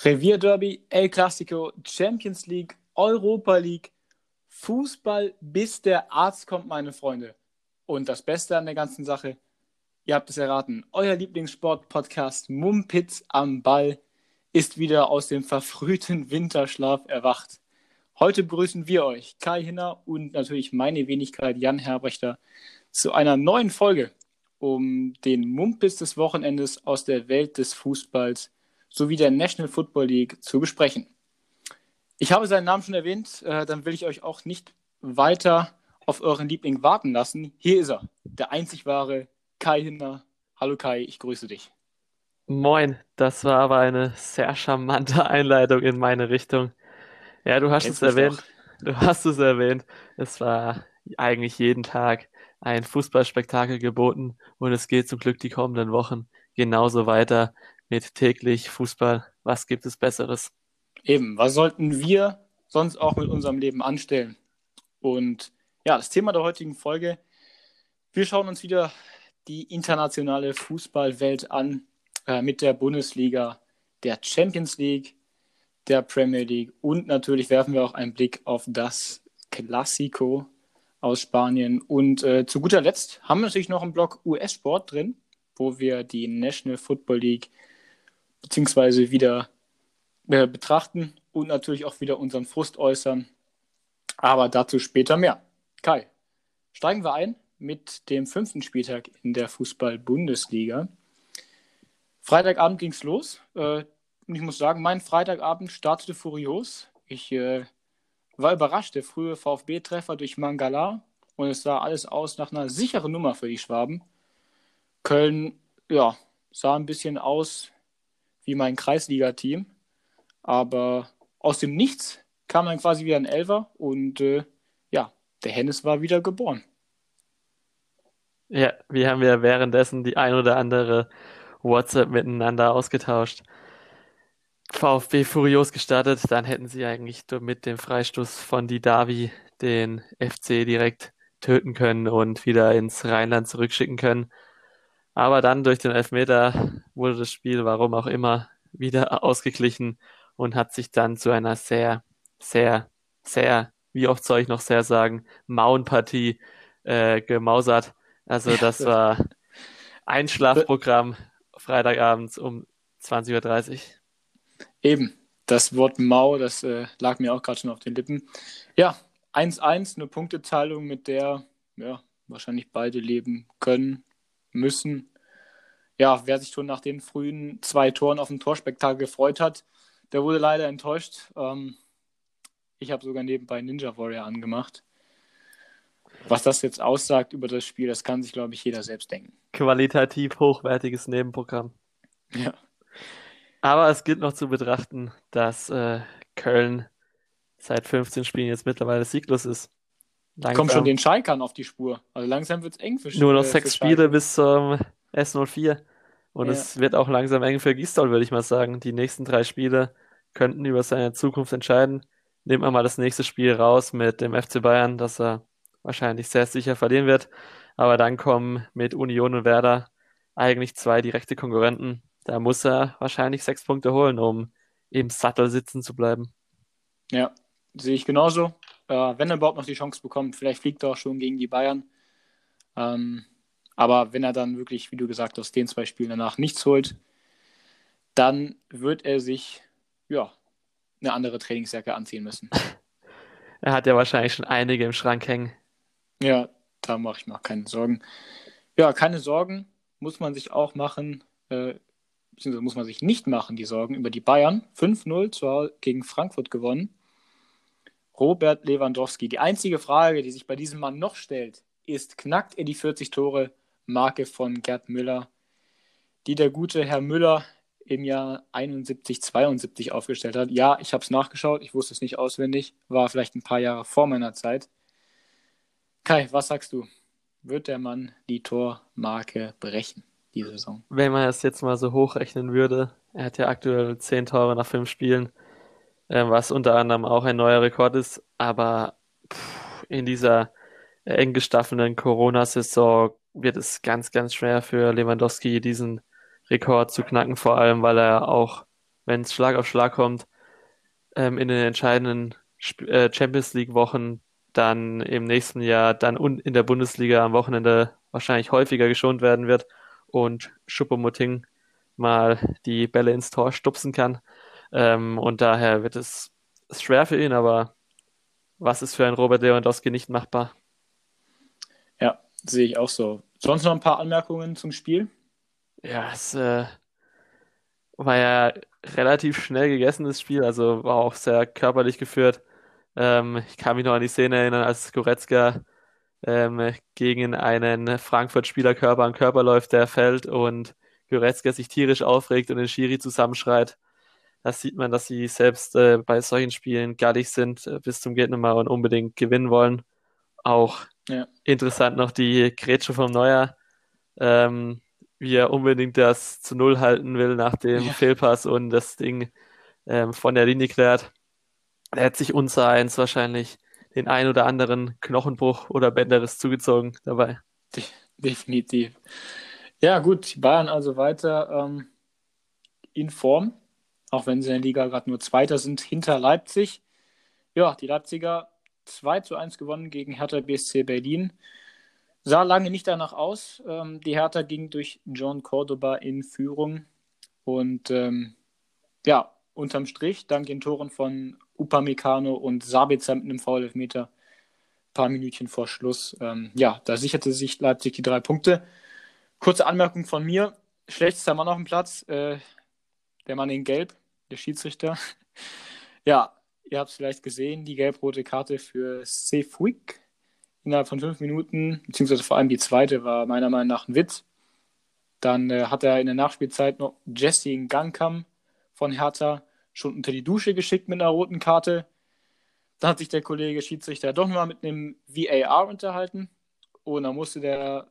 Revierderby, El Clasico, Champions League, Europa League, Fußball, bis der Arzt kommt, meine Freunde. Und das Beste an der ganzen Sache, ihr habt es erraten, euer Lieblingssport-Podcast Mumpitz am Ball ist wieder aus dem verfrühten Winterschlaf erwacht. Heute begrüßen wir euch, Kai Hinner und natürlich meine Wenigkeit Jan Herbrechter, zu einer neuen Folge, um den Mumpitz des Wochenendes aus der Welt des Fußballs sowie der National Football League zu besprechen. Ich habe seinen Namen schon erwähnt, äh, dann will ich euch auch nicht weiter auf euren Liebling warten lassen. Hier ist er, der einzig wahre Kai Hinder. Hallo Kai, ich grüße dich. Moin, das war aber eine sehr charmante Einleitung in meine Richtung. Ja, du hast Kennst es erwähnt. Doch. Du hast es erwähnt. Es war eigentlich jeden Tag ein Fußballspektakel geboten und es geht zum Glück die kommenden Wochen genauso weiter mit täglich Fußball. Was gibt es Besseres? Eben, was sollten wir sonst auch mit unserem Leben anstellen? Und ja, das Thema der heutigen Folge, wir schauen uns wieder die internationale Fußballwelt an äh, mit der Bundesliga, der Champions League, der Premier League und natürlich werfen wir auch einen Blick auf das Classico aus Spanien. Und äh, zu guter Letzt haben wir natürlich noch einen Block US-Sport drin, wo wir die National Football League beziehungsweise wieder äh, betrachten und natürlich auch wieder unseren Frust äußern. Aber dazu später mehr. Kai, steigen wir ein mit dem fünften Spieltag in der Fußball-Bundesliga. Freitagabend ging es los. Äh, und ich muss sagen, mein Freitagabend startete furios. Ich äh, war überrascht, der frühe VfB-Treffer durch Mangala. Und es sah alles aus nach einer sicheren Nummer für die Schwaben. Köln, ja, sah ein bisschen aus wie mein Kreisliga-Team. Aber aus dem Nichts kam dann quasi wieder ein Elfer und äh, ja, der Hennes war wieder geboren. Ja, wir haben ja währenddessen die ein oder andere WhatsApp miteinander ausgetauscht. VfB furios gestartet, dann hätten sie eigentlich mit dem Freistoß von Didavi den FC direkt töten können und wieder ins Rheinland zurückschicken können. Aber dann durch den Elfmeter wurde das Spiel, warum auch immer, wieder ausgeglichen und hat sich dann zu einer sehr, sehr, sehr, wie oft soll ich noch sehr sagen, Mauenpartie äh, gemausert. Also das war ein Schlafprogramm Freitagabends um 20.30 Uhr. Eben, das Wort Mau, das äh, lag mir auch gerade schon auf den Lippen. Ja, 1-1, eine Punkteteilung, mit der ja, wahrscheinlich beide leben können müssen. Ja, wer sich schon nach den frühen zwei Toren auf dem Torspektakel gefreut hat, der wurde leider enttäuscht. Ähm, ich habe sogar nebenbei Ninja Warrior angemacht. Was das jetzt aussagt über das Spiel, das kann sich, glaube ich, jeder selbst denken. Qualitativ hochwertiges Nebenprogramm. Ja. Aber es gilt noch zu betrachten, dass äh, Köln seit 15 Spielen jetzt mittlerweile sieglos ist. Langsam. Kommt schon den Schalkern auf die Spur. Also langsam wird es eng für Nur noch äh, sechs Spiele bis zum S04. Und ja. es wird auch langsam eng für Gisdol, würde ich mal sagen. Die nächsten drei Spiele könnten über seine Zukunft entscheiden. Nehmen wir mal das nächste Spiel raus mit dem FC Bayern, das er wahrscheinlich sehr sicher verlieren wird. Aber dann kommen mit Union und Werder eigentlich zwei direkte Konkurrenten. Da muss er wahrscheinlich sechs Punkte holen, um im Sattel sitzen zu bleiben. Ja, sehe ich genauso äh, wenn er überhaupt noch die Chance bekommt. Vielleicht fliegt er auch schon gegen die Bayern. Ähm, aber wenn er dann wirklich, wie du gesagt hast, den zwei Spielen danach nichts holt, dann wird er sich ja eine andere Trainingsjacke anziehen müssen. er hat ja wahrscheinlich schon einige im Schrank hängen. Ja, da mache ich mir auch keine Sorgen. Ja, keine Sorgen muss man sich auch machen, äh, beziehungsweise muss man sich nicht machen, die Sorgen über die Bayern. 5-0 gegen Frankfurt gewonnen. Robert Lewandowski. Die einzige Frage, die sich bei diesem Mann noch stellt, ist, knackt er die 40 Tore Marke von Gerd Müller, die der gute Herr Müller im Jahr 71, 72 aufgestellt hat. Ja, ich habe es nachgeschaut, ich wusste es nicht auswendig, war vielleicht ein paar Jahre vor meiner Zeit. Kai, was sagst du? Wird der Mann die Tormarke brechen, diese Saison? Wenn man es jetzt mal so hochrechnen würde, er hat ja aktuell 10 Tore nach 5 Spielen, äh, was unter anderem auch ein neuer Rekord ist. Aber in dieser eng gestaffelten Corona-Saison wird es ganz, ganz schwer für Lewandowski, diesen Rekord zu knacken, vor allem weil er auch wenn es Schlag auf Schlag kommt, ähm, in den entscheidenden äh, Champions League-Wochen dann im nächsten Jahr dann in der Bundesliga am Wochenende wahrscheinlich häufiger geschont werden wird und Schuppomoting mal die Bälle ins Tor stupsen kann. Ähm, und daher wird es schwer für ihn, aber was ist für ein Robert Lewandowski nicht machbar? Ja, sehe ich auch so. Sonst noch ein paar Anmerkungen zum Spiel? Ja, es äh, war ja relativ schnell gegessen, das Spiel, also war auch sehr körperlich geführt. Ähm, ich kann mich noch an die Szene erinnern, als Goretzka ähm, gegen einen Frankfurt-Spieler Körper an Körper läuft, der fällt und Goretzka sich tierisch aufregt und den Schiri zusammenschreit. Da sieht man, dass sie selbst äh, bei solchen Spielen gallig sind, äh, bis zum Gehtnummer und unbedingt gewinnen wollen. Auch ja. interessant noch die Grätsche vom Neuer, ähm, wie er unbedingt das zu Null halten will nach dem ja. Fehlpass und das Ding ähm, von der Linie klärt. Er hat sich unsereins wahrscheinlich den ein oder anderen Knochenbruch oder Bänderriss zugezogen dabei. Definitiv. Ja, gut, die Bayern also weiter ähm, in Form, auch wenn sie in der Liga gerade nur Zweiter sind, hinter Leipzig. Ja, die Leipziger 2 zu 1 gewonnen gegen Hertha BSC Berlin. Sah lange nicht danach aus. Ähm, die Hertha ging durch John Cordoba in Führung. Und ähm, ja, unterm Strich, dank den Toren von Upamecano und Sabitzer mit einem Foul-Elfmeter, ein paar Minütchen vor Schluss. Ähm, ja, da sicherte sich Leipzig die drei Punkte. Kurze Anmerkung von mir: schlechtester Mann auf dem Platz, äh, der Mann in Gelb, der Schiedsrichter. ja, ihr habt es vielleicht gesehen, die gelb-rote Karte für Sefwick innerhalb von fünf Minuten, beziehungsweise vor allem die zweite war meiner Meinung nach ein Witz. Dann äh, hat er in der Nachspielzeit noch Jesse Gangkam von Hertha schon unter die Dusche geschickt mit einer roten Karte. Dann hat sich der Kollege Schiedsrichter doch nochmal mit einem VAR unterhalten und dann musste der,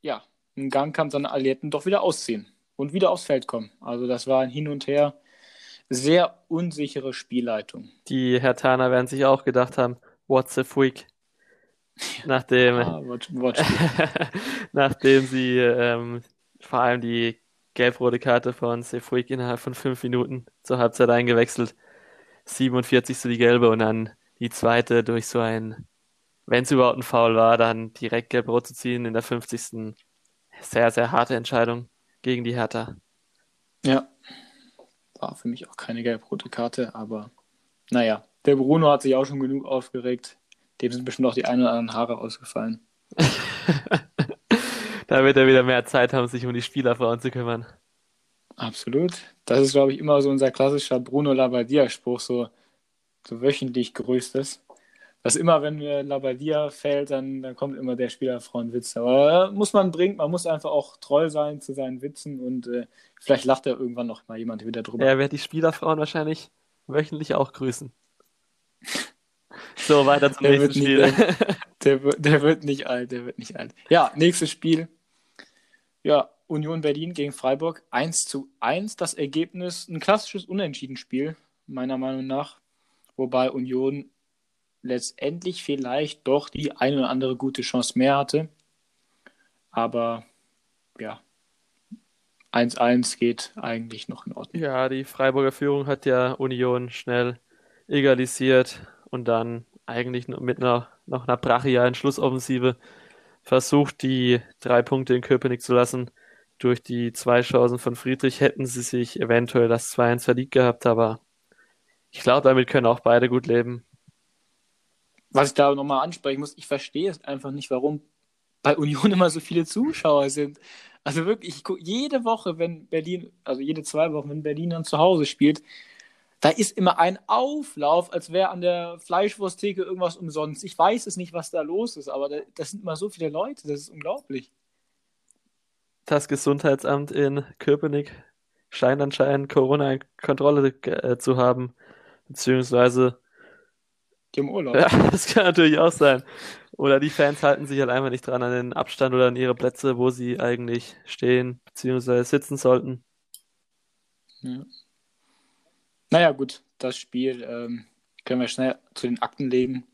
ja, Gangkampf seine Alliierten doch wieder ausziehen und wieder aufs Feld kommen. Also das war ein Hin und Her. Sehr unsichere Spielleitung. Die Hertaner werden sich auch gedacht haben, what's a freak? Nachdem, ah, watch, watch nachdem sie ähm, vor allem die gelb-rote Karte von Sefuig innerhalb von fünf Minuten zur Halbzeit eingewechselt. 47. die gelbe und dann die zweite durch so ein, wenn es überhaupt ein Foul war, dann direkt gelb-rot zu ziehen in der 50. Sehr, sehr harte Entscheidung gegen die Hertha. Ja, war für mich auch keine gelb-rote Karte, aber naja, der Bruno hat sich auch schon genug aufgeregt. Dem sind bestimmt auch die ein oder anderen Haare ausgefallen. da wird er wieder mehr Zeit haben, sich um die Spielerfrauen zu kümmern. Absolut. Das ist, glaube ich, immer so unser klassischer Bruno Labbadia-Spruch, so, so wöchentlich größtes. Dass immer, wenn mir Labbadia fällt, dann, dann kommt immer der Spielerfrauenwitz. Aber muss man bringen, man muss einfach auch treu sein zu seinen Witzen und äh, vielleicht lacht er irgendwann noch mal jemand wieder drüber. Er wird die Spielerfrauen wahrscheinlich wöchentlich auch grüßen. So, weiter zum der nächsten Spiel. Nicht, der, der, der, wird nicht alt, der wird nicht alt. Ja, nächstes Spiel. Ja, Union Berlin gegen Freiburg 1 zu 1. Das Ergebnis ein klassisches Unentschieden-Spiel, meiner Meinung nach. Wobei Union letztendlich vielleicht doch die eine oder andere gute Chance mehr hatte. Aber ja, 1-1 geht eigentlich noch in Ordnung. Ja, die Freiburger Führung hat ja Union schnell egalisiert und dann eigentlich mit einer, noch einer brachialen Schlussoffensive versucht, die drei Punkte in Köpenick zu lassen. Durch die zwei Chancen von Friedrich hätten sie sich eventuell das 2-1 verdient gehabt, aber ich glaube, damit können auch beide gut leben. Was ich da nochmal ansprechen muss, ich verstehe es einfach nicht, warum bei Union immer so viele Zuschauer sind. Also wirklich, ich gucke jede Woche, wenn Berlin, also jede zwei Wochen, wenn Berlin dann zu Hause spielt, da ist immer ein Auflauf, als wäre an der Fleischwursttheke irgendwas umsonst. Ich weiß es nicht, was da los ist, aber da, das sind immer so viele Leute, das ist unglaublich. Das Gesundheitsamt in Köpenick scheint anscheinend Corona in Kontrolle äh, zu haben, beziehungsweise die im Urlaub. Ja, das kann natürlich auch sein. Oder die Fans halten sich halt einfach nicht dran an den Abstand oder an ihre Plätze, wo sie eigentlich stehen bzw. sitzen sollten. Ja. Naja, gut, das Spiel ähm, können wir schnell zu den Akten legen.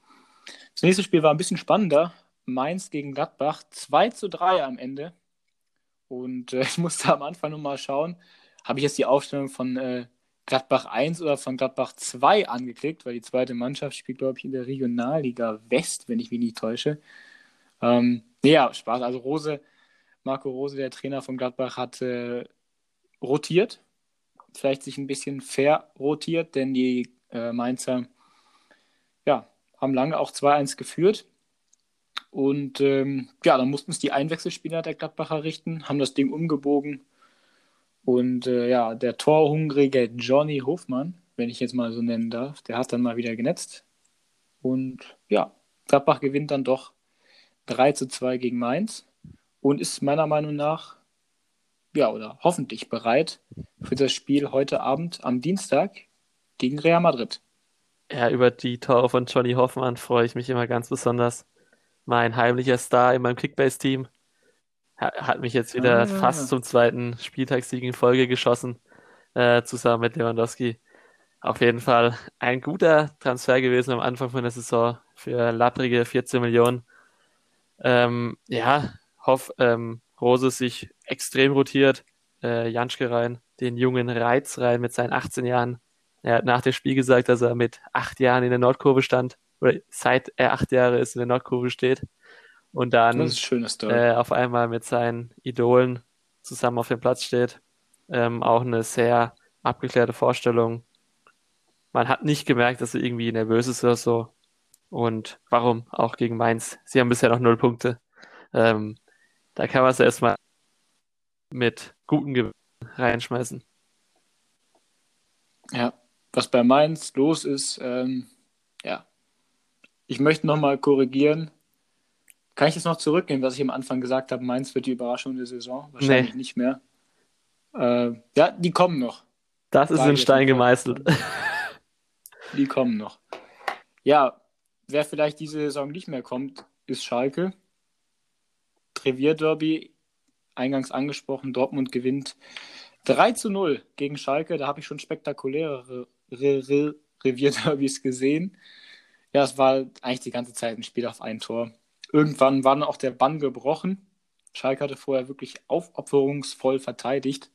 Das nächste Spiel war ein bisschen spannender. Mainz gegen Gladbach. 2 zu 3 am Ende. Und äh, ich musste am Anfang nochmal schauen, habe ich jetzt die Aufstellung von äh, Gladbach 1 oder von Gladbach 2 angeklickt, weil die zweite Mannschaft spielt, glaube ich, in der Regionalliga West, wenn ich mich nicht täusche. Ähm, ja, Spaß. Also Rose, Marco Rose, der Trainer von Gladbach, hat äh, rotiert. Vielleicht sich ein bisschen fair rotiert, denn die äh, Mainzer ja, haben lange auch 2-1 geführt. Und ähm, ja, dann mussten es die Einwechselspieler der Gladbacher richten, haben das Ding umgebogen. Und äh, ja, der torhungrige Johnny Hofmann, wenn ich jetzt mal so nennen darf, der hat dann mal wieder genetzt. Und ja, Gladbach gewinnt dann doch 3 zu 2 gegen Mainz und ist meiner Meinung nach, ja, oder hoffentlich bereit für das Spiel heute Abend am Dienstag gegen Real Madrid. Ja, über die Tore von Johnny Hoffmann freue ich mich immer ganz besonders. Mein heimlicher Star in meinem Kickbase-Team hat mich jetzt wieder ah, fast zum zweiten Spieltagssieg in Folge geschossen, äh, zusammen mit Lewandowski. Auf jeden Fall ein guter Transfer gewesen am Anfang von der Saison für lapprige 14 Millionen. Ähm, ja, Hoff, ähm, Rose sich extrem rotiert, äh, Janschke rein, den jungen Reiz rein mit seinen 18 Jahren. Er hat nach dem Spiel gesagt, dass er mit acht Jahren in der Nordkurve stand, oder seit er acht Jahre ist in der Nordkurve steht. Und dann äh, auf einmal mit seinen Idolen zusammen auf dem Platz steht. Ähm, auch eine sehr abgeklärte Vorstellung. Man hat nicht gemerkt, dass er irgendwie nervös ist oder so. Und warum auch gegen Mainz? Sie haben bisher noch null Punkte. Ähm, da kann man es erstmal mit guten Gewinnen reinschmeißen. Ja, was bei Mainz los ist, ähm, ja. Ich möchte nochmal korrigieren. Kann ich jetzt noch zurückgehen, was ich am Anfang gesagt habe? Mainz wird die Überraschung der Saison. Wahrscheinlich nee. nicht mehr. Äh, ja, die kommen noch. Das ist in Stein gemeißelt. Die kommen noch. Ja, Wer vielleicht diese Saison nicht mehr kommt, ist Schalke. Trevierderby, eingangs angesprochen, Dortmund gewinnt 3 zu 0 gegen Schalke. Da habe ich schon spektakulärere Revierderbys gesehen. Ja, es war eigentlich die ganze Zeit ein Spiel auf ein Tor. Irgendwann war dann auch der Bann gebrochen. Schalke hatte vorher wirklich aufopferungsvoll verteidigt.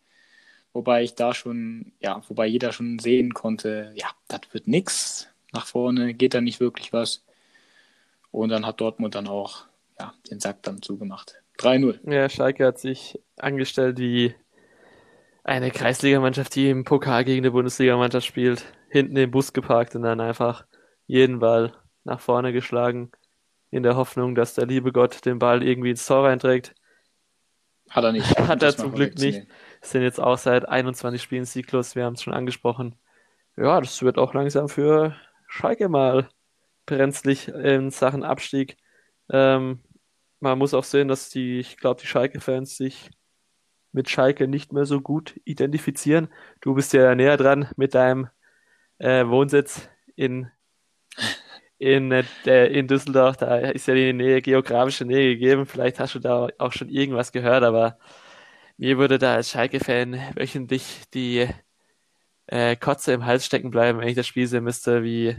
Wobei ich da schon, ja, wobei jeder schon sehen konnte, ja, das wird nichts nach vorne geht da nicht wirklich was. Und dann hat Dortmund dann auch ja, den Sack dann zugemacht. 3-0. Ja, Schalke hat sich angestellt wie eine Kreisligamannschaft, die im Pokal gegen eine Bundesligamannschaft spielt. Hinten den Bus geparkt und dann einfach jeden Ball nach vorne geschlagen, in der Hoffnung, dass der liebe Gott den Ball irgendwie ins Tor reinträgt. Hat er nicht. Hat er zum Glück nicht. Sind jetzt auch seit 21 Spielen sieglos, wir haben es schon angesprochen. Ja, das wird auch langsam für Schalke mal brenzlig in Sachen Abstieg. Ähm, man muss auch sehen, dass die, ich glaube, die Schalke-Fans sich mit Schalke nicht mehr so gut identifizieren. Du bist ja näher dran mit deinem äh, Wohnsitz in, in, äh, in Düsseldorf. Da ist ja die Nähe, geografische Nähe gegeben. Vielleicht hast du da auch schon irgendwas gehört, aber mir würde da als Schalke-Fan wöchentlich die äh, Kotze im Hals stecken bleiben, wenn ich das Spiel sehen müsste, wie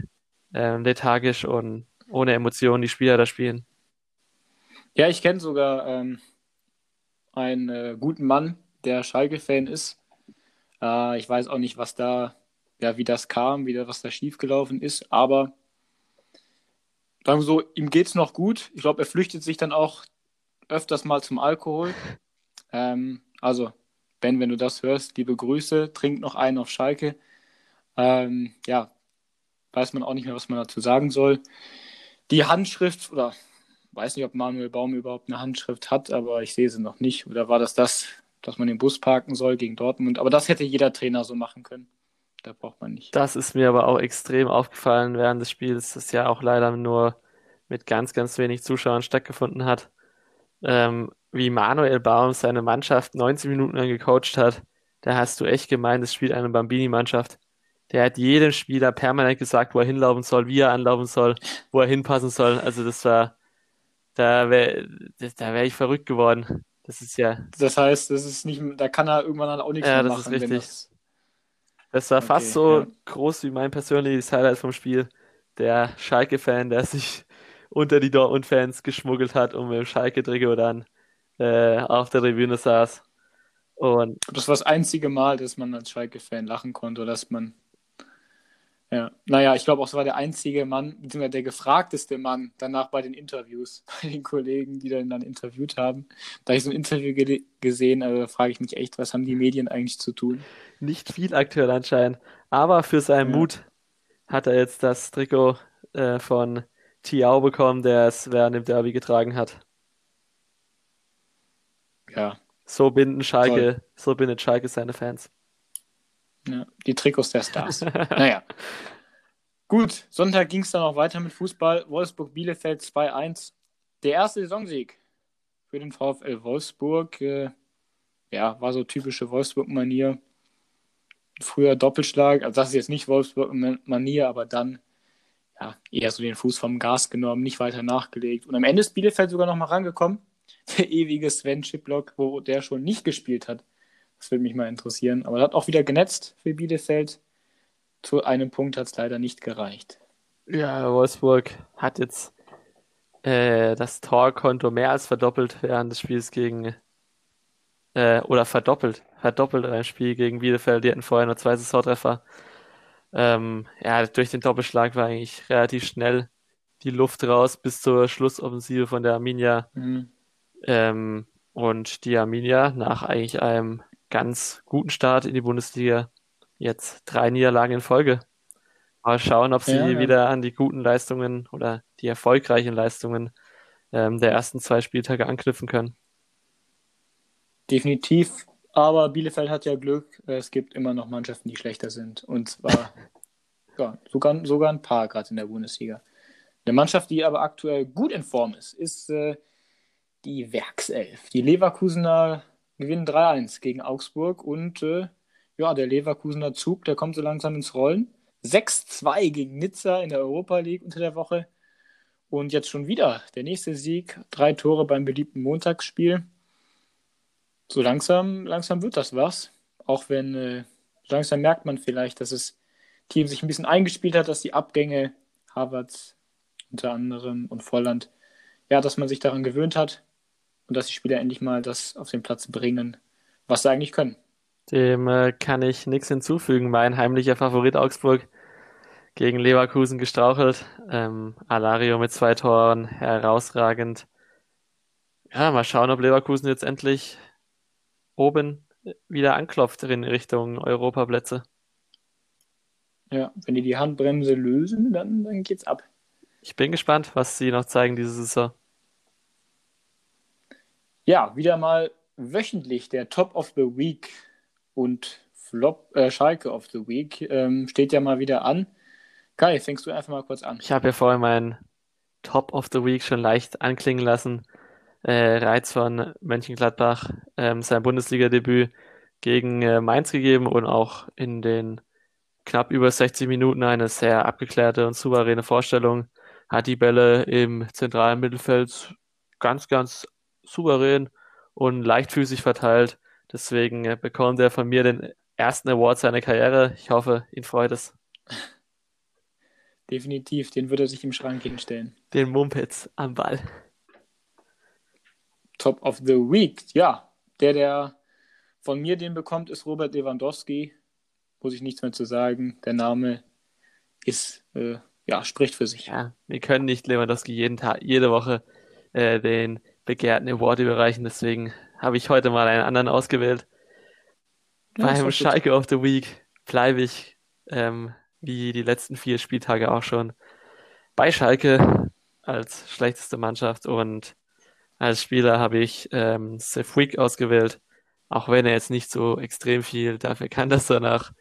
äh, lethargisch und ohne Emotionen die Spieler da spielen. Ja, ich kenne sogar ähm, einen äh, guten Mann, der Schalke-Fan ist. Äh, ich weiß auch nicht, was da, ja, wie das kam, wie da, was da schiefgelaufen ist, aber sagen wir so, ihm geht es noch gut. Ich glaube, er flüchtet sich dann auch öfters mal zum Alkohol. Ähm, also Ben, wenn du das hörst, liebe Grüße, trink noch einen auf Schalke. Ähm, ja, weiß man auch nicht mehr, was man dazu sagen soll. Die Handschrift, oder weiß nicht, ob Manuel Baum überhaupt eine Handschrift hat, aber ich sehe sie noch nicht. Oder war das das, dass man den Bus parken soll gegen Dortmund? Aber das hätte jeder Trainer so machen können. Da braucht man nicht. Das ist mir aber auch extrem aufgefallen während des Spiels, das ja auch leider nur mit ganz, ganz wenig Zuschauern stattgefunden hat. Ähm, wie Manuel Baum seine Mannschaft 90 Minuten lang gecoacht hat, da hast du echt gemeint, es spielt eine Bambini-Mannschaft. Der hat jedem Spieler permanent gesagt, wo er hinlaufen soll, wie er anlaufen soll, wo er hinpassen soll. Also das war, da wäre da wär ich verrückt geworden. Das ist ja. Das heißt, das ist nicht, da kann er irgendwann dann auch nichts ja, mehr machen. Ja, das ist richtig. Das... war okay, fast so ja. groß wie mein persönliches Highlight vom Spiel. Der Schalke-Fan, der sich unter die Dortmund-Fans geschmuggelt hat, um mit dem Schalke-Trikot dann äh, auf der Tribüne saß. Und das war das einzige Mal, dass man als Schalke-Fan lachen konnte, dass man ja, naja, ich glaube auch, es war der einzige Mann, beziehungsweise der gefragteste Mann danach bei den Interviews, bei den Kollegen, die dann, dann interviewt haben. Da ich so ein Interview ge gesehen, also frage ich mich echt, was haben die Medien eigentlich zu tun? Nicht viel aktuell anscheinend, aber für seinen ja. Mut hat er jetzt das Trikot äh, von Tiao bekommen, der es während dem Derby getragen hat. Ja. So binden Schalke, Toll. so bindet Schalke seine Fans. Ja, die Trikots der Stars. naja. Gut, Sonntag ging es dann auch weiter mit Fußball. Wolfsburg-Bielefeld 2-1. Der erste Saisonsieg für den VfL Wolfsburg. Äh, ja, war so typische Wolfsburg-Manier. Früher Doppelschlag, also das ist jetzt nicht Wolfsburg-Manier, aber dann ja, eher so den Fuß vom Gas genommen, nicht weiter nachgelegt. Und am Ende ist Bielefeld sogar noch mal rangekommen. Der ewige Sven Chiplock, wo der schon nicht gespielt hat, das würde mich mal interessieren. Aber er hat auch wieder genetzt für Bielefeld. Zu einem Punkt hat es leider nicht gereicht. Ja, Wolfsburg hat jetzt äh, das Torkonto mehr als verdoppelt während des Spiels gegen äh, oder verdoppelt, verdoppelt ein Spiel gegen Bielefeld. Die hatten vorher nur zwei Saisontreffer. Ähm, ja, durch den Doppelschlag war eigentlich relativ schnell die Luft raus bis zur Schlussoffensive von der Arminia. Mhm. Ähm, und die Arminia nach eigentlich einem ganz guten Start in die Bundesliga. Jetzt drei Niederlagen in Folge. Mal schauen, ob sie ja, ja. wieder an die guten Leistungen oder die erfolgreichen Leistungen ähm, der ersten zwei Spieltage anknüpfen können. Definitiv. Aber Bielefeld hat ja Glück. Es gibt immer noch Mannschaften, die schlechter sind. Und zwar ja, sogar, sogar ein paar gerade in der Bundesliga. Eine Mannschaft, die aber aktuell gut in Form ist, ist äh, die Werkself. Die Leverkusener gewinnen 3-1 gegen Augsburg und äh, ja, der Leverkusener Zug, der kommt so langsam ins Rollen. 6-2 gegen Nizza in der Europa League unter der Woche. Und jetzt schon wieder der nächste Sieg. Drei Tore beim beliebten Montagsspiel. So langsam, langsam wird das was. Auch wenn äh, langsam merkt man vielleicht, dass das Team sich ein bisschen eingespielt hat, dass die Abgänge Harvards unter anderem und Volland, ja, dass man sich daran gewöhnt hat und dass die Spieler endlich mal das auf den Platz bringen, was sie eigentlich können. Dem äh, kann ich nichts hinzufügen. Mein heimlicher Favorit Augsburg gegen Leverkusen gestrauchelt. Ähm, Alario mit zwei Toren, herausragend. Ja, mal schauen, ob Leverkusen jetzt endlich oben wieder anklopft in Richtung Europaplätze. Ja, wenn die die Handbremse lösen, dann, dann geht's ab. Ich bin gespannt, was sie noch zeigen diese Saison. Ja, wieder mal wöchentlich der Top of the Week und Flop, äh, Schalke of the Week ähm, steht ja mal wieder an. Kai, fängst du einfach mal kurz an. Ich habe ja vorhin meinen Top of the Week schon leicht anklingen lassen. Äh, Reiz von Mönchengladbach, ähm, sein Bundesliga-Debüt gegen äh, Mainz gegeben und auch in den knapp über 60 Minuten eine sehr abgeklärte und souveräne Vorstellung. Hat die Bälle im zentralen Mittelfeld ganz, ganz souverän und leichtfüßig verteilt. Deswegen bekommt er von mir den ersten Award seiner Karriere. Ich hoffe, ihn freut es. Definitiv, den wird er sich im Schrank hinstellen. Den Mumpitz am Ball. Top of the Week, ja. Der, der von mir den bekommt, ist Robert Lewandowski. Muss ich nichts mehr zu sagen. Der Name ist, äh, ja, spricht für sich. Ja, wir können nicht Lewandowski jeden Tag, jede Woche äh, den begehrten Award überreichen. Deswegen habe ich heute mal einen anderen ausgewählt. Ja, Beim Schalke of the Week bleibe ich, ähm, wie die letzten vier Spieltage auch schon, bei Schalke als schlechteste Mannschaft und als Spieler habe ich ähm, Sefwick ausgewählt. Auch wenn er jetzt nicht so extrem viel dafür kann, dass er nach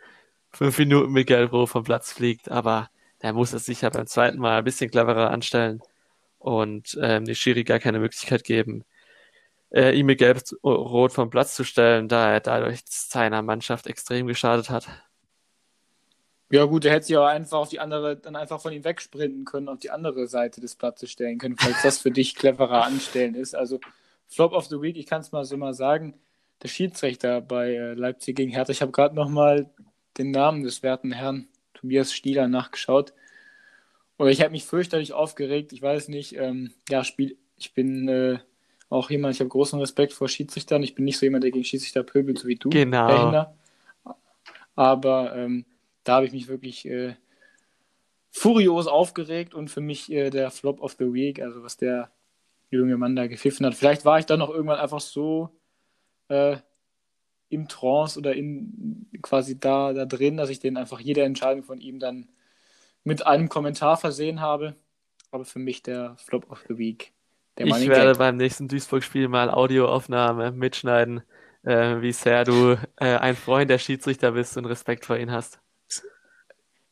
fünf Minuten mit Gelbrot vom Platz fliegt, aber der muss es sicher beim zweiten Mal ein bisschen cleverer anstellen und ähm, die Schiri gar keine Möglichkeit geben, äh, ihm mit Gelb-Rot vom Platz zu stellen, da er dadurch seiner Mannschaft extrem geschadet hat. Ja gut, er hätte sich auch einfach auf die andere, dann einfach von ihm wegsprinten können, auf die andere Seite des Platzes stellen können, falls das für dich cleverer anstellen ist. Also Flop of the Week, ich kann es mal so mal sagen, der Schiedsrichter bei äh, Leipzig gegen Hertha, ich habe gerade noch mal den Namen des werten Herrn Tobias Stieler nachgeschaut. Oder ich habe mich fürchterlich aufgeregt, ich weiß nicht, ähm, ja, Spiel, ich bin äh, auch jemand, ich habe großen Respekt vor Schiedsrichtern. Ich bin nicht so jemand, der gegen Schiedsrichter pöbelt, so wie du. Genau. Aber ähm, da habe ich mich wirklich äh, furios aufgeregt und für mich äh, der Flop of the Week, also was der junge Mann da gepfiffen hat. Vielleicht war ich dann noch irgendwann einfach so äh, im Trance oder in quasi da, da drin, dass ich den einfach jede Entscheidung von ihm dann mit einem Kommentar versehen habe. Aber für mich der Flop of the Week. ich werde Gag. beim nächsten Duisburg-Spiel mal Audioaufnahme mitschneiden, äh, wie sehr du äh, ein Freund der Schiedsrichter bist und Respekt vor ihm hast.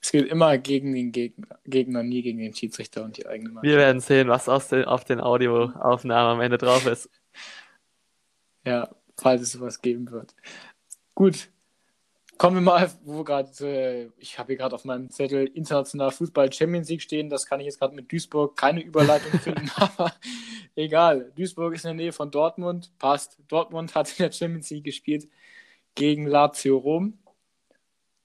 Es geht immer gegen den Gegner, Gegner, nie gegen den Schiedsrichter und die eigene Mannschaft. Wir werden sehen, was aus den, auf den Audioaufnahmen am Ende drauf ist. Ja, falls es sowas geben wird. Gut. Kommen wir mal, wo gerade, äh, ich habe hier gerade auf meinem Zettel international Fußball Champions League stehen. Das kann ich jetzt gerade mit Duisburg keine Überleitung finden, aber egal. Duisburg ist in der Nähe von Dortmund, passt. Dortmund hat in der Champions League gespielt gegen Lazio Rom.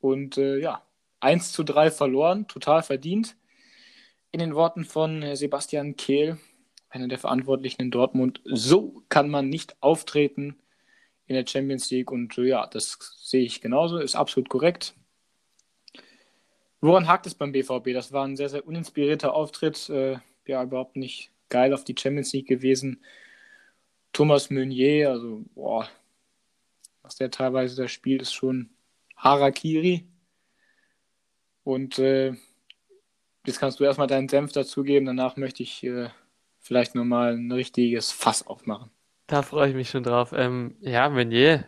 Und äh, ja, 1 zu 3 verloren, total verdient. In den Worten von Sebastian Kehl, einer der Verantwortlichen in Dortmund, so kann man nicht auftreten in der Champions League. Und ja, das sehe ich genauso, ist absolut korrekt. Woran hakt es beim BVB? Das war ein sehr, sehr uninspirierter Auftritt. Äh, ja, überhaupt nicht geil auf die Champions League gewesen. Thomas Meunier, also, boah, was der teilweise da spielt, ist schon Harakiri. Und äh, jetzt kannst du erstmal deinen Senf dazugeben. Danach möchte ich äh, vielleicht nochmal ein richtiges Fass aufmachen. Da freue ich mich schon drauf. Ähm, ja, Meunier,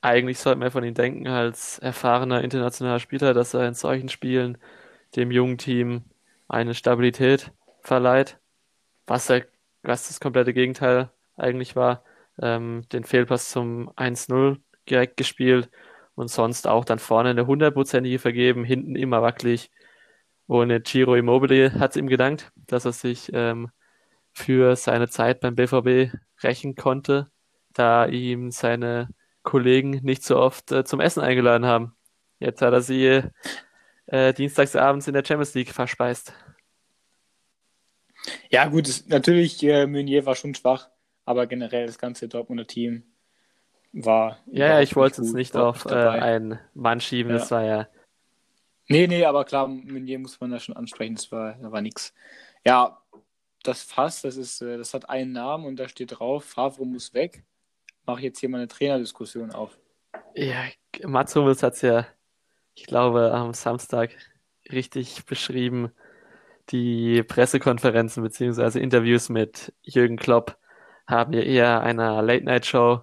eigentlich sollte man von ihm denken, als erfahrener internationaler Spieler, dass er in solchen Spielen dem jungen Team eine Stabilität verleiht, was, er, was das komplette Gegenteil eigentlich war. Ähm, den Fehlpass zum 1-0 direkt gespielt und sonst auch dann vorne eine hundertprozentige vergeben, hinten immer wackelig. Und Giro Immobile hat es ihm gedankt, dass er sich ähm, für seine Zeit beim BVB rächen konnte, da ihm seine Kollegen nicht so oft äh, zum Essen eingeladen haben. Jetzt hat er sie äh, dienstagsabends in der Champions League verspeist. Ja, gut, das, natürlich, äh, Meunier war schon schwach, aber generell das ganze Dortmunder Team war. Ja, ich wollte es nicht auf äh, einen Mann schieben, ja. das war ja. Nee, nee, aber klar, Meunier muss man da schon ansprechen, das war, da war nichts. Ja, das Fass, das ist, äh, das hat einen Namen und da steht drauf, Favre muss weg. Mache jetzt hier mal eine Trainerdiskussion auf. Ja, Mats Hummels hat es ja, ich glaube, am Samstag richtig beschrieben. Die Pressekonferenzen bzw. Interviews mit Jürgen Klopp haben ja eher einer Late-Night-Show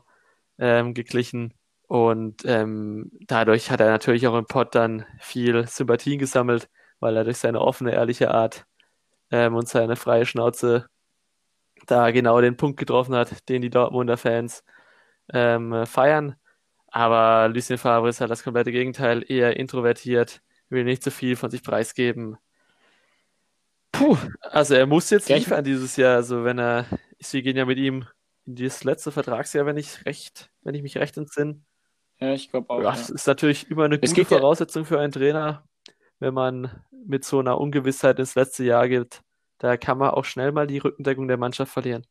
ähm, geglichen. Und ähm, dadurch hat er natürlich auch im Pod dann viel Sympathien gesammelt, weil er durch seine offene, ehrliche Art ähm, und seine freie Schnauze da genau den Punkt getroffen hat, den die Dortmunder Fans ähm, feiern. Aber Lucien Favre ist halt das komplette Gegenteil, eher introvertiert, will nicht so viel von sich preisgeben. Puh, also er muss jetzt liefern dieses Jahr. Also wenn er, sie gehen ja mit ihm in dieses letzte Vertragsjahr, wenn ich recht, wenn ich mich recht entsinne. Ja, ich glaube auch. Ja, das ja. ist natürlich immer eine gute Voraussetzung ja. für einen Trainer, wenn man mit so einer Ungewissheit ins letzte Jahr geht, da kann man auch schnell mal die Rückendeckung der Mannschaft verlieren.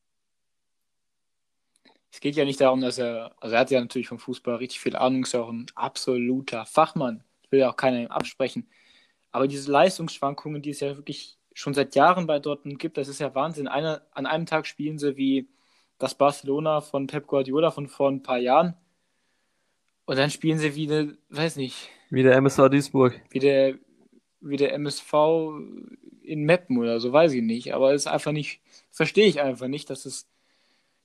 Es geht ja nicht darum, dass er, also er hat ja natürlich vom Fußball richtig viel Ahnung, ist ja auch ein absoluter Fachmann. Ich will ja auch keiner ihm absprechen. Aber diese Leistungsschwankungen, die es ja wirklich schon seit Jahren bei Dortmund gibt, das ist ja Wahnsinn. Eine, an einem Tag spielen sie wie das Barcelona von Pep Guardiola von vor ein paar Jahren. Und dann spielen sie wie, eine, weiß nicht. Wie der MSV Duisburg. Wie der, wie der MSV in Meppen oder so, weiß ich nicht. Aber es ist einfach nicht, verstehe ich einfach nicht, dass es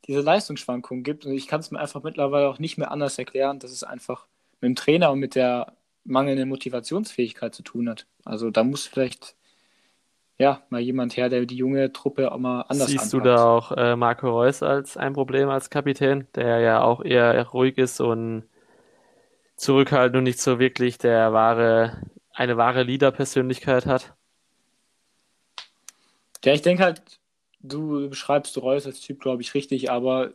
diese Leistungsschwankungen gibt. Und ich kann es mir einfach mittlerweile auch nicht mehr anders erklären, dass es einfach mit dem Trainer und mit der mangelnden Motivationsfähigkeit zu tun hat. Also da muss vielleicht ja mal jemand her, der die junge Truppe auch mal anders Siehst anpackt. du da auch äh, Marco Reus als ein Problem als Kapitän, der ja auch eher ruhig ist und zurückhaltend und nicht so wirklich der wahre eine wahre Leader-Persönlichkeit hat? Ja, ich denke halt, du beschreibst Reus als Typ, glaube ich, richtig, aber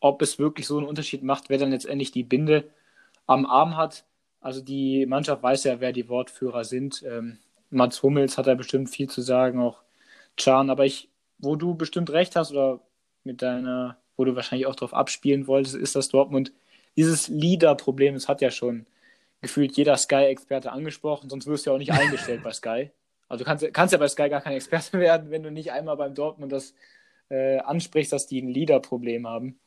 ob es wirklich so einen Unterschied macht, wer dann letztendlich die Binde am Arm hat. Also die Mannschaft weiß ja, wer die Wortführer sind. Ähm, Mats Hummels hat da bestimmt viel zu sagen, auch Chan. Aber ich, wo du bestimmt recht hast oder mit deiner, wo du wahrscheinlich auch drauf abspielen wolltest, ist, dass Dortmund dieses Leader-Problem, das hat ja schon gefühlt jeder Sky-Experte angesprochen, sonst wirst du ja auch nicht eingestellt bei Sky. Also du kannst, kannst ja bei Sky gar kein Experte werden, wenn du nicht einmal beim Dortmund das äh, ansprichst, dass die ein Leader-Problem haben.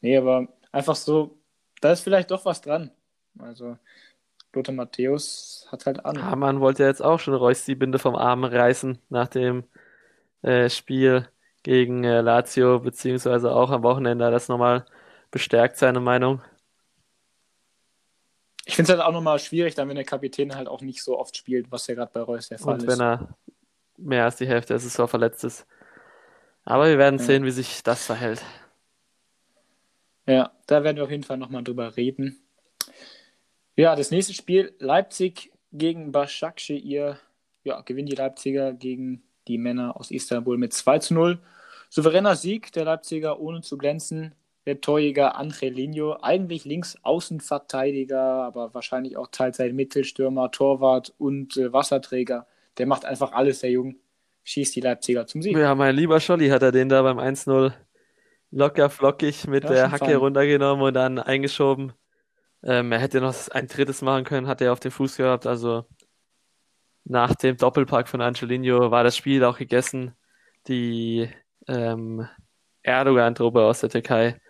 Nee, aber einfach so, da ist vielleicht doch was dran. Also Lothar Matthäus hat halt an. Hamann wollte ja jetzt auch schon Reus die Binde vom Arm reißen nach dem äh, Spiel gegen äh, Lazio, beziehungsweise auch am Wochenende das nochmal bestärkt, seine Meinung. Ich finde es halt auch nochmal schwierig, dann wenn der Kapitän halt auch nicht so oft spielt, was ja gerade bei Reus der Fall Und ist. wenn er mehr als die Hälfte der Saison verletzt ist. Aber wir werden Ja. sehen, wie sich das verhält. Ja, da werden wir auf jeden Fall nochmal drüber reden. Ja, das nächste Spiel, Leipzig gegen Başakşehir. Ja, gewinnen die Leipziger gegen die Männer aus Istanbul mit 2 zu 0. Souveräner Sieg der Leipziger, ohne zu glänzen. Der Torjäger Angelino, eigentlich links Außenverteidiger, aber wahrscheinlich auch Teilzeit Mittelstürmer, Torwart und äh, Wasserträger. Der macht einfach alles, der Junge. Schießt die Leipziger zum Sieg. Ja, mein lieber Scholli hat er den da beim 1-0 locker flockig mit Ja, der Hacke fein. runtergenommen und dann eingeschoben. Ähm, er hätte noch ein drittes machen können, hat er auf den Fuß gehabt. Also nach dem Doppelpack von Angelino war das Spiel auch gegessen. Die ähm, Erdogan-Truppe aus der Türkei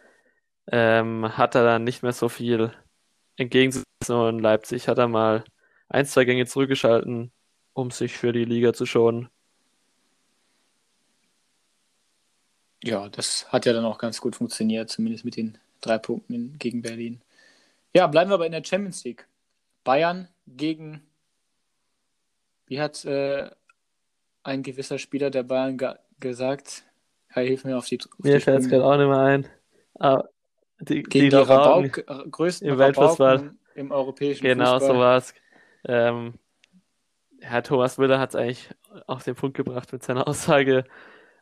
ähm, hat er dann nicht mehr so viel entgegenzusetzen und Leipzig hat er mal ein, zwei Gänge zurückgeschalten, um sich für die Liga zu schonen. Ja, das hat ja dann auch ganz gut funktioniert, zumindest mit den drei Punkten gegen Berlin. Ja, bleiben wir aber in der Champions League. Bayern gegen, wie hat äh, ein gewisser Spieler der Bayern ge gesagt? Hey, hilf mir auf die, auf Mir fällt es gerade auch nicht mehr ein. Aber die, Gegen die die Rabauk, äh, größten im Weltfußball. Im europäischen genau Fußball. so war es. Ähm, Herr Thomas Müller hat es eigentlich auf den Punkt gebracht mit seiner Aussage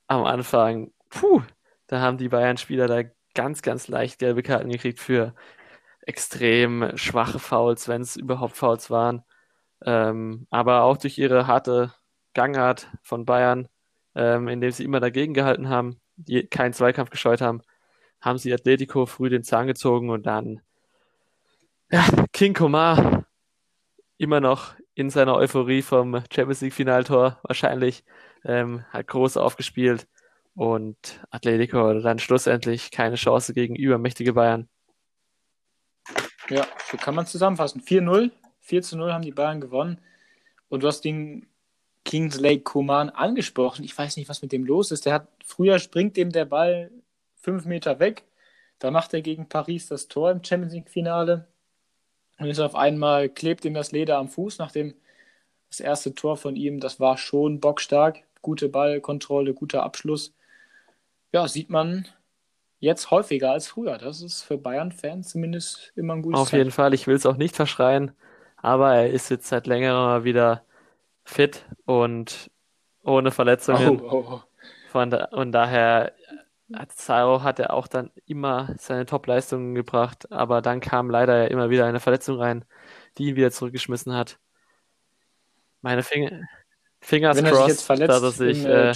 am Anfang. Puh, da haben die Bayern-Spieler da ganz, ganz leicht gelbe Karten gekriegt für extrem schwache Fouls, wenn es überhaupt Fouls waren. Ähm, aber auch durch ihre harte Gangart von Bayern, ähm, indem sie immer dagegen gehalten haben, die keinen Zweikampf gescheut haben, haben sie Atletico früh den Zahn gezogen und dann ja, King Komar immer noch in seiner Euphorie vom Champions League Finaltor wahrscheinlich ähm, hat groß aufgespielt und Atletico dann schlussendlich keine Chance gegen übermächtige Bayern. Ja, so kann man zusammenfassen. 4-0, 4 zu 0 haben die Bayern gewonnen. Und du hast den Kingsley Coman angesprochen. Ich weiß nicht, was mit dem los ist. Der hat früher springt dem der Ball fünf Meter weg. Da macht er gegen Paris das Tor im Champions League-Finale. Und ist auf einmal, klebt ihm das Leder am Fuß, nachdem das erste Tor von ihm, das war schon bockstark. Gute Ballkontrolle, guter Abschluss. Ja, sieht man jetzt häufiger als früher. Das ist für Bayern-Fans zumindest immer ein gutes Auf Zeichen. jeden Fall, ich will es auch nicht verschreien, aber er ist jetzt seit längerem mal wieder fit und ohne Verletzungen. Oh, oh, oh. Von da, und daher Ciro hat er auch dann immer seine Top-Leistungen gebracht, aber dann kam leider ja immer wieder eine Verletzung rein, die ihn wieder zurückgeschmissen hat. Meine Finger, Fingers Wenn crossed, verletzt, dass er sich äh, äh,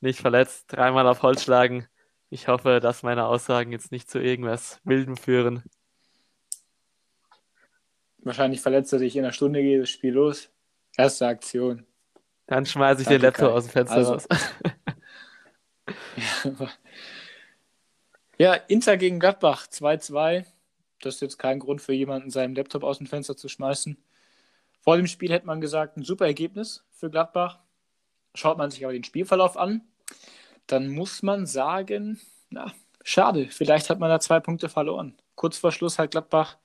nicht verletzt, dreimal auf Holz schlagen. Ich hoffe, dass meine Aussagen jetzt nicht zu irgendwas Wildem führen. wahrscheinlich verletzt er sich in einer Stunde, geht das Spiel los. Erste Aktion. Dann schmeiße ich Danke, den Laptop Kai. aus dem Fenster Also- raus. ja, Inter gegen Gladbach 2-2. Das ist jetzt kein Grund für jemanden, seinen Laptop aus dem Fenster zu schmeißen. Vor dem Spiel hätte man gesagt, ein super Ergebnis für Gladbach. Schaut man sich aber den Spielverlauf an, dann muss man sagen, na, schade, vielleicht hat man da zwei Punkte verloren. Kurz vor Schluss hat Gladbach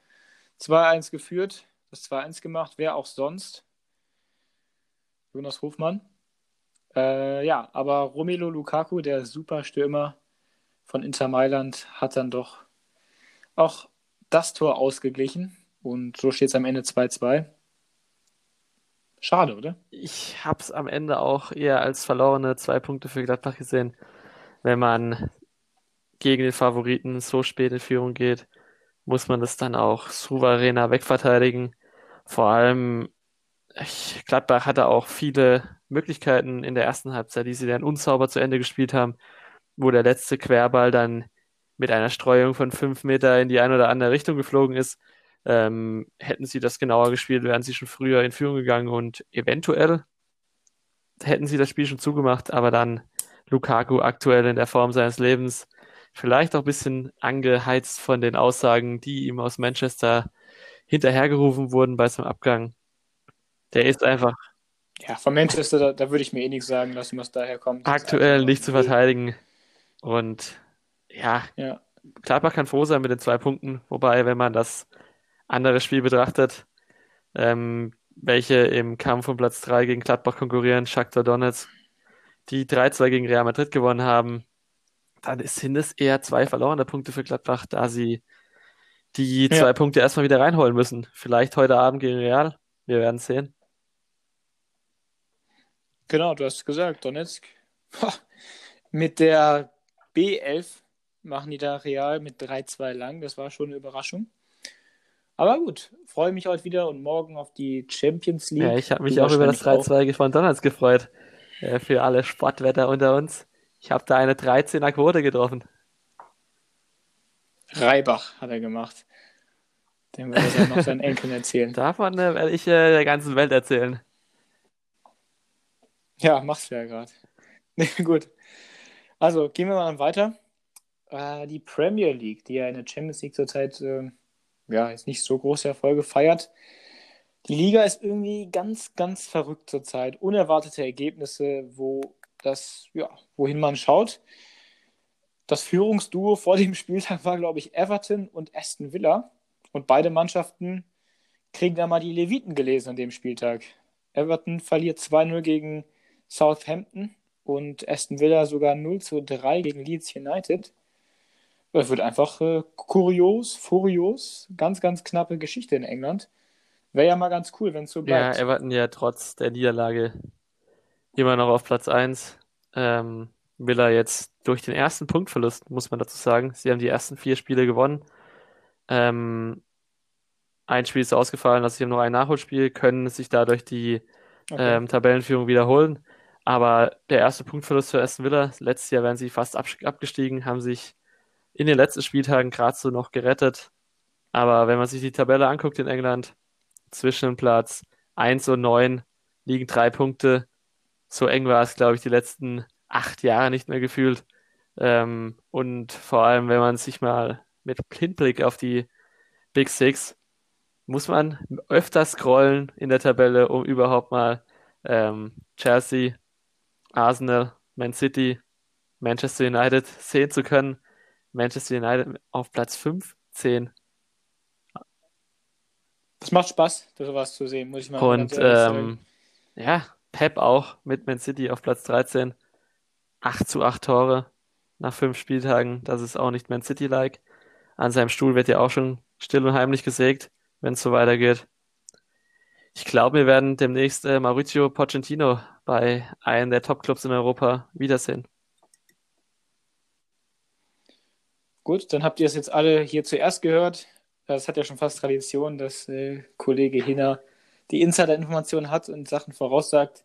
2-1 geführt, das 2-1 gemacht, wer auch sonst. Jonas Hofmann. Äh, ja, aber Romelu Lukaku, der Superstürmer von Inter Mailand, hat dann doch auch das Tor ausgeglichen. Und so steht es am Ende 2-2. Schade, oder? Ich habe es am Ende auch eher als verlorene zwei Punkte für Gladbach gesehen. Wenn man gegen den Favoriten so spät in Führung geht, muss man das dann auch souveräner wegverteidigen. Vor allem, Gladbach hatte auch viele Möglichkeiten in der ersten Halbzeit, die sie dann unsauber zu Ende gespielt haben. wo der letzte Querball dann mit einer Streuung von fünf Meter in die eine oder andere Richtung geflogen ist. Ähm, hätten sie das genauer gespielt, wären sie schon früher in Führung gegangen und eventuell hätten sie das Spiel schon zugemacht, aber dann Lukaku aktuell in der Form seines Lebens, vielleicht auch ein bisschen angeheizt von den Aussagen, die ihm aus Manchester hinterhergerufen wurden bei seinem Abgang. Der ist einfach. Ja, von Manchester, da, da würde ich mir eh nichts sagen lassen, was daher kommt. Aktuell nicht zu verteidigen. Und ja, ja, Gladbach kann froh sein mit den zwei Punkten. Wobei, wenn man das andere Spiel betrachtet, ähm, welche im Kampf um Platz 3 gegen Gladbach konkurrieren, Shakhtar Donetsk, die 3-2 gegen Real Madrid gewonnen haben, dann sind es eher zwei verlorene Punkte für Gladbach, da sie die ja. zwei Punkte erstmal wieder reinholen müssen. Vielleicht heute Abend gegen Real. Wir werden sehen. Genau, du hast gesagt, Donetsk. mit der B11 machen die da Real mit 3-2 lang. Das war schon eine Überraschung. Aber gut, freue mich heute wieder und morgen auf die Champions League. Ja, ich habe mich auch über das 3-2 von Donalds gefreut. Äh, für alle Sportwetter unter uns. Ich habe da eine 13er Quote getroffen. Reibach hat er gemacht. Den wird er noch seinen Enkeln erzählen. Davon äh, werde ich äh, der ganzen Welt erzählen. Ja, machst du ja gerade. gut. Also, gehen wir mal weiter. Äh, die Premier League, die ja in der Champions League zurzeit äh, ja, jetzt nicht so große Erfolge feiert. Die Liga ist irgendwie ganz, ganz verrückt zurzeit. Unerwartete Ergebnisse, wo das, ja, wohin man schaut. Das Führungsduo vor dem Spieltag war, glaube ich, Everton und Aston Villa. Und beide Mannschaften kriegen da mal die Leviten gelesen an dem Spieltag. Everton verliert 2-0 gegen Southampton und Aston Villa sogar 0 3 gegen Leeds United. Es wird einfach äh, kurios, furios, ganz, ganz knappe Geschichte in England. Wäre ja mal ganz cool, wenn es so bleibt. Ja, Everton ja trotz der Niederlage immer noch auf Platz 1. Ähm, Villa jetzt durch den ersten Punktverlust, muss man dazu sagen. Sie haben die ersten vier Spiele gewonnen. Ähm, ein Spiel ist ausgefallen, also sie haben noch ein Nachholspiel, können sich dadurch die okay. ähm, Tabellenführung wiederholen. Aber der erste Punktverlust für Aston Villa, letztes Jahr wären sie fast abgestiegen, haben sich in den letzten Spieltagen gerade so noch gerettet. Aber wenn man sich die Tabelle anguckt in England, zwischen Platz 1 und 9 liegen drei Punkte. So eng war es, glaube ich, die letzten acht Jahre nicht mehr gefühlt. Ähm, und vor allem, wenn man sich mal mit Hinblick auf die Big Six, muss man öfter scrollen in der Tabelle, um überhaupt mal ähm, Chelsea, Arsenal, Man City, Manchester United sehen zu können. Manchester United auf Platz 15. Das macht Spaß, sowas zu sehen, muss ich mal Und ähm, ja, Pep auch mit Man City auf Platz 13. 8 zu 8 Tore nach fünf Spieltagen. Das ist auch nicht Man City-like. An seinem Stuhl wird ja auch schon still und heimlich gesägt, wenn es so weitergeht. Ich glaube, wir werden demnächst äh, Maurizio Pochettino bei einem der Top-Clubs in Europa wiedersehen. Gut, dann habt ihr es jetzt alle hier zuerst gehört. Das hat ja schon fast Tradition, dass äh, Kollege Hinner die Insider-Informationen hat und Sachen voraussagt.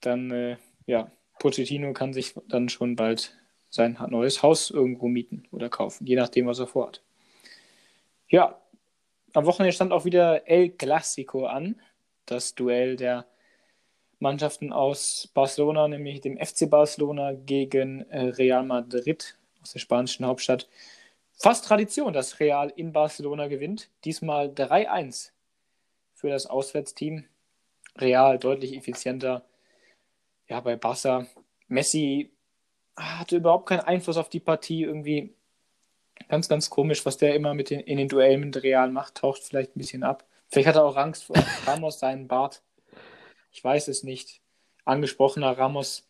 Dann, äh, ja, Pochettino kann sich dann schon bald sein neues Haus irgendwo mieten oder kaufen, je nachdem, was er vorhat. Ja, am Wochenende stand auch wieder El Clasico an, das Duell der Mannschaften aus Barcelona, nämlich dem FC Barcelona gegen äh, Real Madrid aus der spanischen Hauptstadt. Fast Tradition, dass Real in Barcelona gewinnt. Diesmal 3-1 für das Auswärtsteam. Real deutlich effizienter. Ja, bei Barca. Messi hatte überhaupt keinen Einfluss auf die Partie. Irgendwie ganz, ganz komisch, was der immer mit den, in den Duellen mit Real macht. Taucht vielleicht ein bisschen ab. Vielleicht hat er auch Angst vor Ramos, seinen Bart. Ich weiß es nicht. Angesprochener Ramos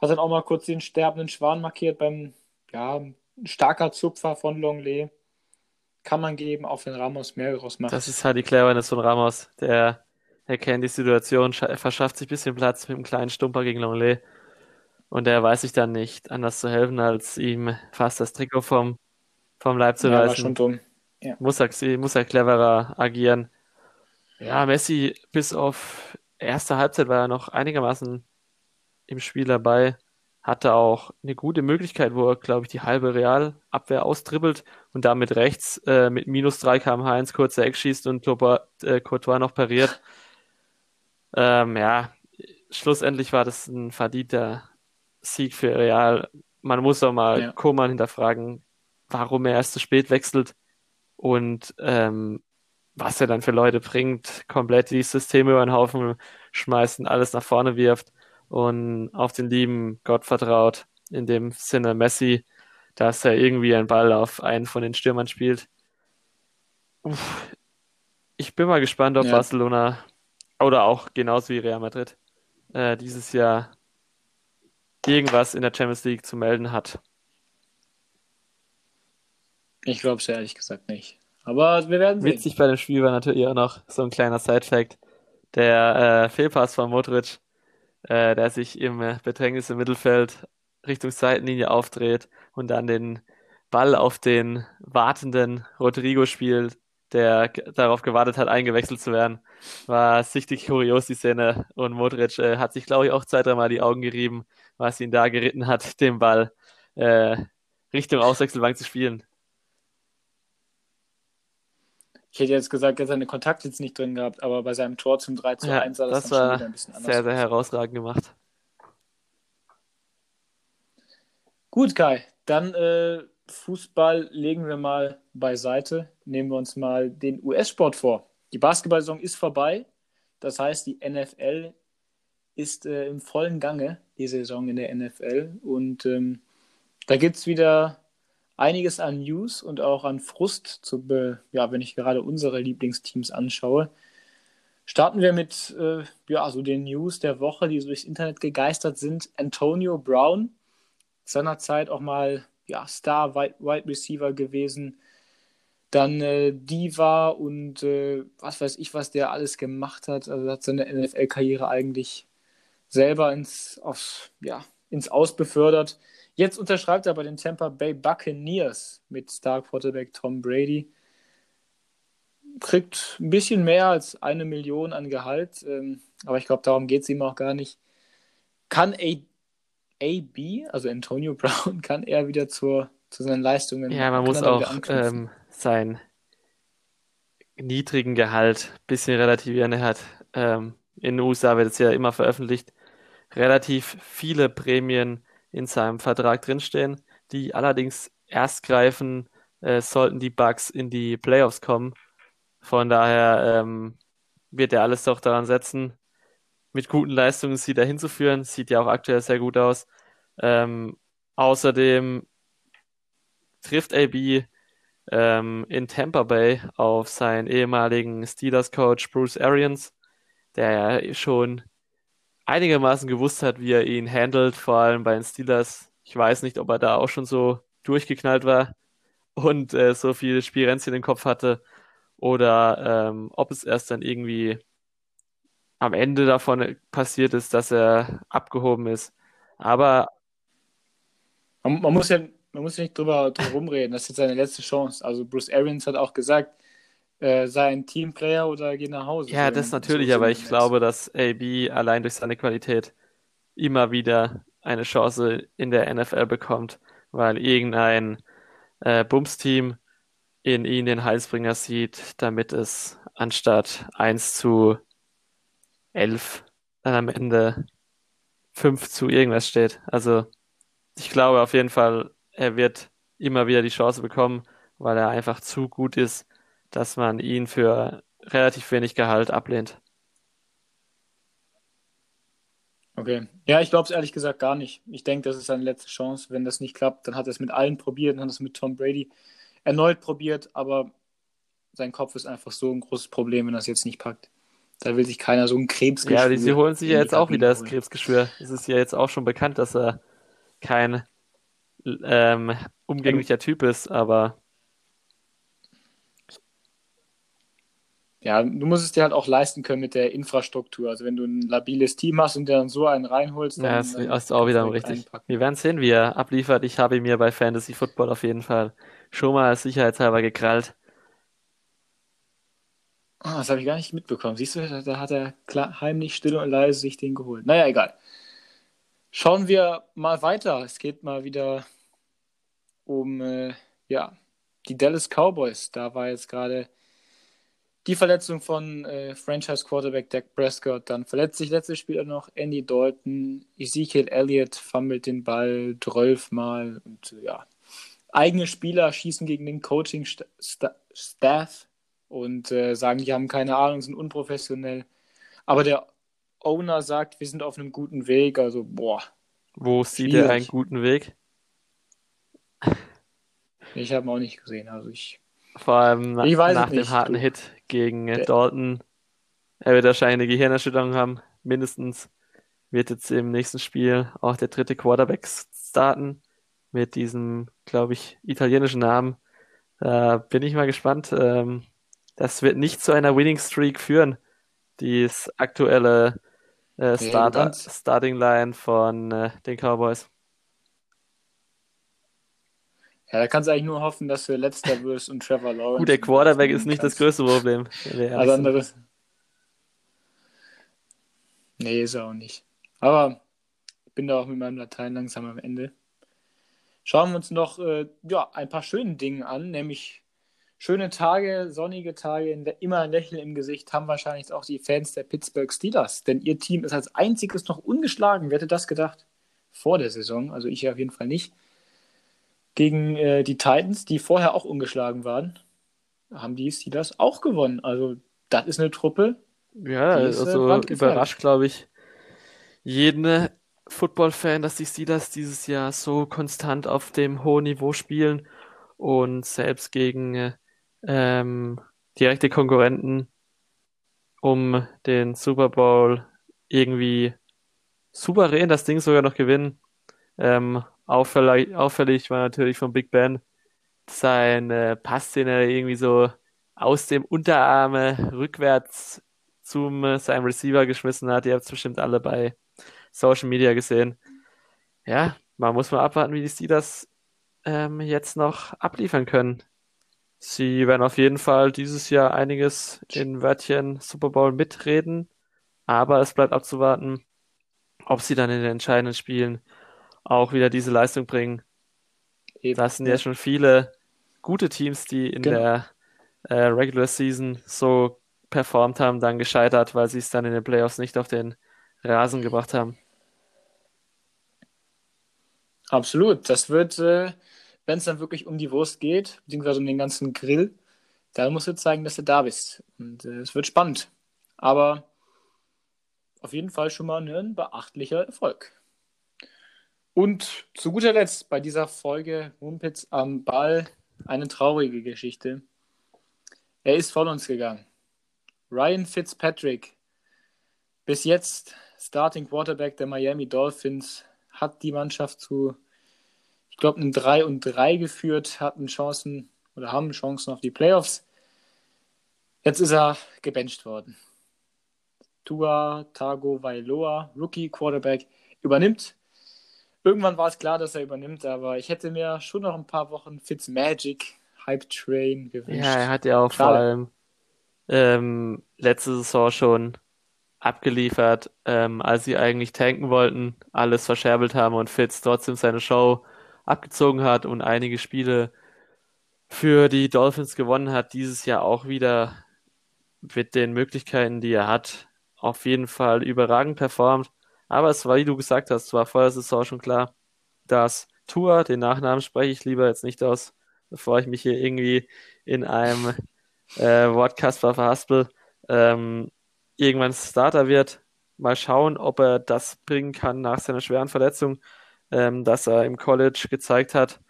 hat dann auch mal kurz den sterbenden Schwan markiert beim ja, starker Zupfer von Longley kann man geben, auch wenn Ramos mehr daraus macht. Das ist halt die Cleverness von Ramos. Der erkennt die Situation, verschafft sich ein bisschen Platz mit einem kleinen Stumper gegen Longley. Und er weiß sich dann nicht anders zu helfen, als ihm fast das Trikot vom, vom Leib zu ja, reißen. War schon dumm. Ja. Muss, er, muss er cleverer agieren. Ja, Messi bis auf erste Halbzeit war er noch einigermaßen im Spiel dabei. hatte auch eine gute Möglichkeit, wo er, glaube ich, die halbe Realabwehr austribbelt und damit rechts äh, mit minus 3 km/h ins kurze Eck schießt und äh, Courtois noch pariert. Ähm, ja, schlussendlich war das ein verdienter Sieg für Real. Man muss auch mal ja. Koman hinterfragen, warum er erst zu spät wechselt und ähm, was er dann für Leute bringt, komplett die Systeme über den Haufen schmeißt und alles nach vorne wirft und auf den lieben Gott vertraut. In dem Sinne Messi, dass er irgendwie einen Ball auf einen von den Stürmern spielt. Uff. Ich bin mal gespannt, ob ja. Barcelona oder auch genauso wie Real Madrid äh, dieses Jahr irgendwas in der Champions League zu melden hat. Ich glaube es ehrlich gesagt nicht. Aber wir werden sehen. Witzig bei dem Spiel war natürlich auch noch so ein kleiner Side-Fact. Der äh, Fehlpass von Modric, äh, der sich im äh, Bedrängnis im Mittelfeld Richtung Seitenlinie aufdreht und dann den Ball auf den wartenden Rodrigo spielt, der darauf gewartet hat, eingewechselt zu werden. War sichtlich kurios, die Szene. Und Modric äh, hat sich, glaube ich, auch zwei, dreimal die Augen gerieben, was ihn da geritten hat, den Ball äh, Richtung Auswechselbank zu spielen. Ich hätte jetzt gesagt, er hat seine Kontakte jetzt nicht drin gehabt, aber bei seinem Tor zum 3 zu ja, 1 sah das, das dann schon wieder ein bisschen anders Sehr, sehr herausragend gemacht. Gut, Kai. Dann äh, Fußball legen wir mal beiseite. Nehmen wir uns mal den US-Sport vor. Die Basketball-Saison ist vorbei. Das heißt, die NFL ist äh, im vollen Gange, die Saison in der NFL. Und ähm, da gibt es wieder einiges an News und auch an Frust, zu ja, wenn ich gerade unsere Lieblingsteams anschaue. Starten wir mit äh, ja, so den News der Woche, die so durchs Internet gegeistert sind. Antonio Brown, seinerzeit auch mal ja, Star Wide Receiver gewesen. Dann äh, Diva und äh, was weiß ich, was der alles gemacht hat. Also hat seine NFL-Karriere eigentlich selber ins, aufs, ja, ins Aus befördert. Jetzt unterschreibt er bei den Tampa Bay Buccaneers mit Star Quarterback Tom Brady. Kriegt ein bisschen mehr als eine Million an Gehalt, ähm, aber ich glaube, darum geht es ihm auch gar nicht. Kann A AB, also Antonio Brown, kann er wieder zur, zu seinen Leistungen. Ja, man muss auch ähm, sein niedrigen Gehalt ein bisschen relativieren. Er hat ähm, in den USA wird es ja immer veröffentlicht, relativ viele Prämien in seinem Vertrag drinstehen, die allerdings erst greifen, äh, sollten die Bugs in die Playoffs kommen. Von daher ähm, wird er alles doch daran setzen, mit guten Leistungen sie dahin zu führen. Sieht ja auch aktuell sehr gut aus. Ähm, außerdem trifft AB ähm, in Tampa Bay auf seinen ehemaligen Steelers-Coach Bruce Arians, der ja schon einigermaßen gewusst hat, wie er ihn handelt, vor allem bei den Steelers. Ich weiß nicht, ob er da auch schon so durchgeknallt war und äh, so viele Spielränzchen im Kopf hatte oder ähm, ob es erst dann irgendwie am Ende davon passiert ist, dass er abgehoben ist. Aber man, man muss ja man muss nicht drüber, drüber rumreden. Das ist jetzt seine letzte Chance. Also Bruce Arians hat auch gesagt, äh, sei ein Teamplayer oder geh nach Hause. Ja, das natürlich, so aber ich glaube, dass AB allein durch seine Qualität immer wieder eine Chance in der NFL bekommt, weil irgendein äh, Bums-Team in ihn den Heilsbringer sieht, damit es anstatt 1 zu 11 dann am Ende 5 zu irgendwas steht. Also ich glaube auf jeden Fall, er wird immer wieder die Chance bekommen, weil er einfach zu gut ist dass man ihn für relativ wenig Gehalt ablehnt. Okay. Ja, ich glaube es ehrlich gesagt gar nicht. Ich denke, das ist seine letzte Chance. Wenn das nicht klappt, dann hat er es mit allen probiert, dann hat er es mit Tom Brady erneut probiert, aber sein Kopf ist einfach so ein großes Problem, wenn er es jetzt nicht packt. Da will sich keiner so ein Krebsgeschwür. Ja, sie holen sich ja jetzt auch wieder das Krebsgeschwür. Es ist ja jetzt auch schon bekannt, dass er kein ähm, umgänglicher Typ ist, aber Ja, du musst es dir halt auch leisten können mit der Infrastruktur. Also wenn du ein labiles Team hast und dann so einen reinholst, dann, ja, das ist auch wieder richtig. Einpacken. Wir werden sehen, wie er abliefert. Ich habe ihn mir bei Fantasy Football auf jeden Fall schon mal sicherheitshalber gekrallt. Oh, das habe ich gar nicht mitbekommen. Siehst du, da hat er klar, heimlich still und leise sich den geholt. Naja, egal. Schauen wir mal weiter. Es geht mal wieder um äh, ja, die Dallas Cowboys. Da war jetzt gerade die Verletzung von äh, Franchise-Quarterback Dak Prescott. Dann verletzt sich letztes Spiel auch noch Andy Dalton. Ezekiel Elliott fummelt den Ball zwölfmal. Und äh, ja, eigene Spieler schießen gegen den Coaching-Staff und äh, sagen, die haben keine Ahnung, sind unprofessionell. Aber der Owner sagt, wir sind auf einem guten Weg. Also, boah. Wo sieht er einen guten Weg? Ich habe ihn auch nicht gesehen. Also ich. Vor allem na, nach dem harten. Hit gegen der, Dalton. Er wird wahrscheinlich eine Gehirnerschütterung haben. Mindestens wird jetzt im nächsten Spiel auch der dritte Quarterback starten. Mit diesem, glaube ich, italienischen Namen. Da bin ich mal gespannt. Ähm, das wird nicht zu einer Winning Streak führen. Die aktuelle äh, Starter, Starting Line von äh, den Cowboys. Ja, da kannst du eigentlich nur hoffen, dass du letzter wirst und Trevor Lawrence. Gut, der Quarterback ist nicht das größte Problem. Also anderes. Nee, ist er auch nicht. Aber ich bin da auch mit meinem Latein langsam am Ende. Schauen wir uns noch äh, ja, ein paar schöne Dinge an, nämlich schöne Tage, sonnige Tage, immer ein Lächeln im Gesicht haben wahrscheinlich auch die Fans der Pittsburgh Steelers, denn ihr Team ist als einziges noch ungeschlagen. Wer hätte das gedacht? Vor der Saison, also ich auf jeden Fall nicht gegen äh, die Titans, die vorher auch ungeschlagen waren, haben die Steelers auch gewonnen. Also das ist eine Truppe. Ja, ist, äh, also überrascht, glaube ich, jeden Football-Fan, dass die Steelers dieses Jahr so konstant auf dem hohen Niveau spielen und selbst gegen ähm, direkte Konkurrenten um den Super Bowl irgendwie souverän das Ding sogar noch gewinnen. Ähm, Auffällig, auffällig war natürlich von Big Ben sein äh, Pass, den er irgendwie so aus dem Unterarme rückwärts zum äh, seinem Receiver geschmissen hat. Ihr habt es bestimmt alle bei Social Media gesehen. Ja, man muss mal abwarten, wie die Steelers ähm, jetzt noch abliefern können. Sie werden auf jeden Fall dieses Jahr einiges in Wörtchen Super Bowl mitreden, aber es bleibt abzuwarten, ob sie dann in den entscheidenden Spielen auch wieder diese Leistung bringen. Eben. Das sind ja schon viele gute Teams, die in genau. der äh, Regular Season so performt haben, dann gescheitert, weil sie es dann in den Playoffs nicht auf den Rasen gebracht haben. Absolut. Das wird, äh, wenn es dann wirklich um die Wurst geht, beziehungsweise um den ganzen Grill, dann musst du zeigen, dass du da bist. Und äh, es wird spannend. Aber auf jeden Fall schon mal ein beachtlicher Erfolg. Und zu guter Letzt bei dieser Folge Mumpitz am Ball eine traurige Geschichte. Er ist von uns gegangen. Ryan Fitzpatrick, bis jetzt Starting Quarterback der Miami Dolphins, hat die Mannschaft zu, ich glaube, einem 3 und 3 geführt, hatten Chancen oder haben Chancen auf die Playoffs. Jetzt ist er gebencht worden. Tua Tago Vailoa, Rookie Quarterback, übernimmt irgendwann war es klar, dass er übernimmt, aber ich hätte mir schon noch ein paar Wochen Fitzmagic Hype Train gewünscht. Ja, er hat ja auch Schade. vor allem ähm, letzte Saison schon abgeliefert, ähm, als sie eigentlich tanken wollten, alles verscherbelt haben und Fitz trotzdem seine Show abgezogen hat und einige Spiele für die Dolphins gewonnen hat, dieses Jahr auch wieder mit den Möglichkeiten, die er hat, auf jeden Fall überragend performt. Aber es war, wie du gesagt hast, war vor der Saison schon klar, dass Tour, den Nachnamen spreche ich lieber jetzt nicht aus, bevor ich mich hier irgendwie in einem äh, Wortkasper verhaspel, ähm, irgendwann Starter wird. Mal schauen, ob er das bringen kann nach seiner schweren Verletzung, ähm, dass er im College gezeigt hat.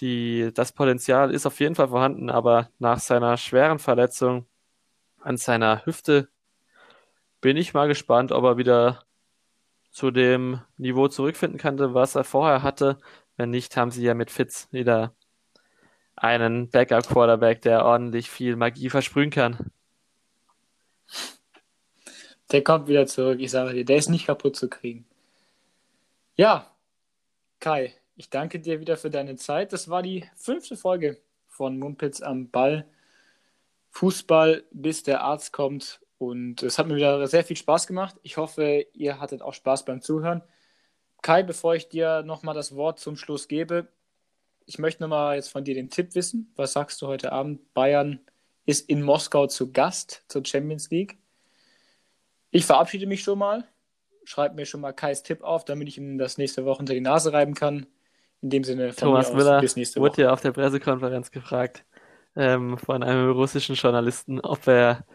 Die, das Potenzial ist auf jeden Fall vorhanden, aber nach seiner schweren Verletzung an seiner Hüfte bin ich mal gespannt, ob er wieder zu dem Niveau zurückfinden könnte, was er vorher hatte. Wenn nicht, haben sie ja mit Fitz wieder einen Backup-Quarterback, der ordentlich viel Magie versprühen kann. Der kommt wieder zurück, ich sage dir, der ist nicht kaputt zu kriegen. Ja, Kai, ich danke dir wieder für deine Zeit. Das war die fünfte Folge von Mumpitz am Ball. Fußball, bis der Arzt kommt und es hat mir wieder sehr viel Spaß gemacht. Ich hoffe, ihr hattet auch Spaß beim Zuhören. Kai, bevor ich dir nochmal das Wort zum Schluss gebe, ich möchte nochmal jetzt von dir den Tipp wissen. Was sagst du heute Abend? Bayern ist in Moskau zu Gast zur Champions League. Ich verabschiede mich schon mal. Schreib mir schon mal Kais Tipp auf, damit ich ihm das nächste Woche unter die Nase reiben kann. In dem Sinne, von Thomas Müller bis nächste Woche. wurde ja auf der Pressekonferenz gefragt ähm, von einem russischen Journalisten, ob er,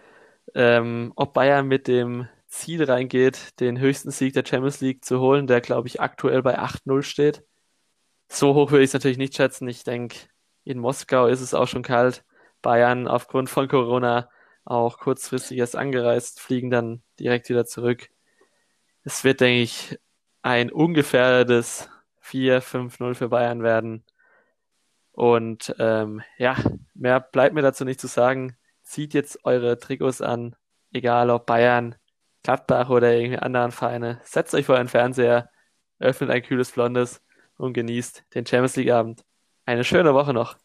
ähm, ob Bayern mit dem Ziel reingeht, den höchsten Sieg der Champions League zu holen, der glaube ich aktuell bei 8-0 steht. So hoch würde ich es natürlich nicht schätzen. Ich denke, in Moskau ist es auch schon kalt. Bayern aufgrund von Corona auch kurzfristig erst angereist, fliegen dann direkt wieder zurück. Es wird, denke ich, ein ungefährdetes 4-5-0 für Bayern werden. Und ähm, ja, mehr bleibt mir dazu nicht zu sagen. Zieht jetzt eure Trikots an, egal ob Bayern, Gladbach oder irgendwie anderen Vereine. Setzt euch vor den Fernseher, öffnet ein kühles Blondes und genießt den Champions League Abend. Eine schöne Woche noch.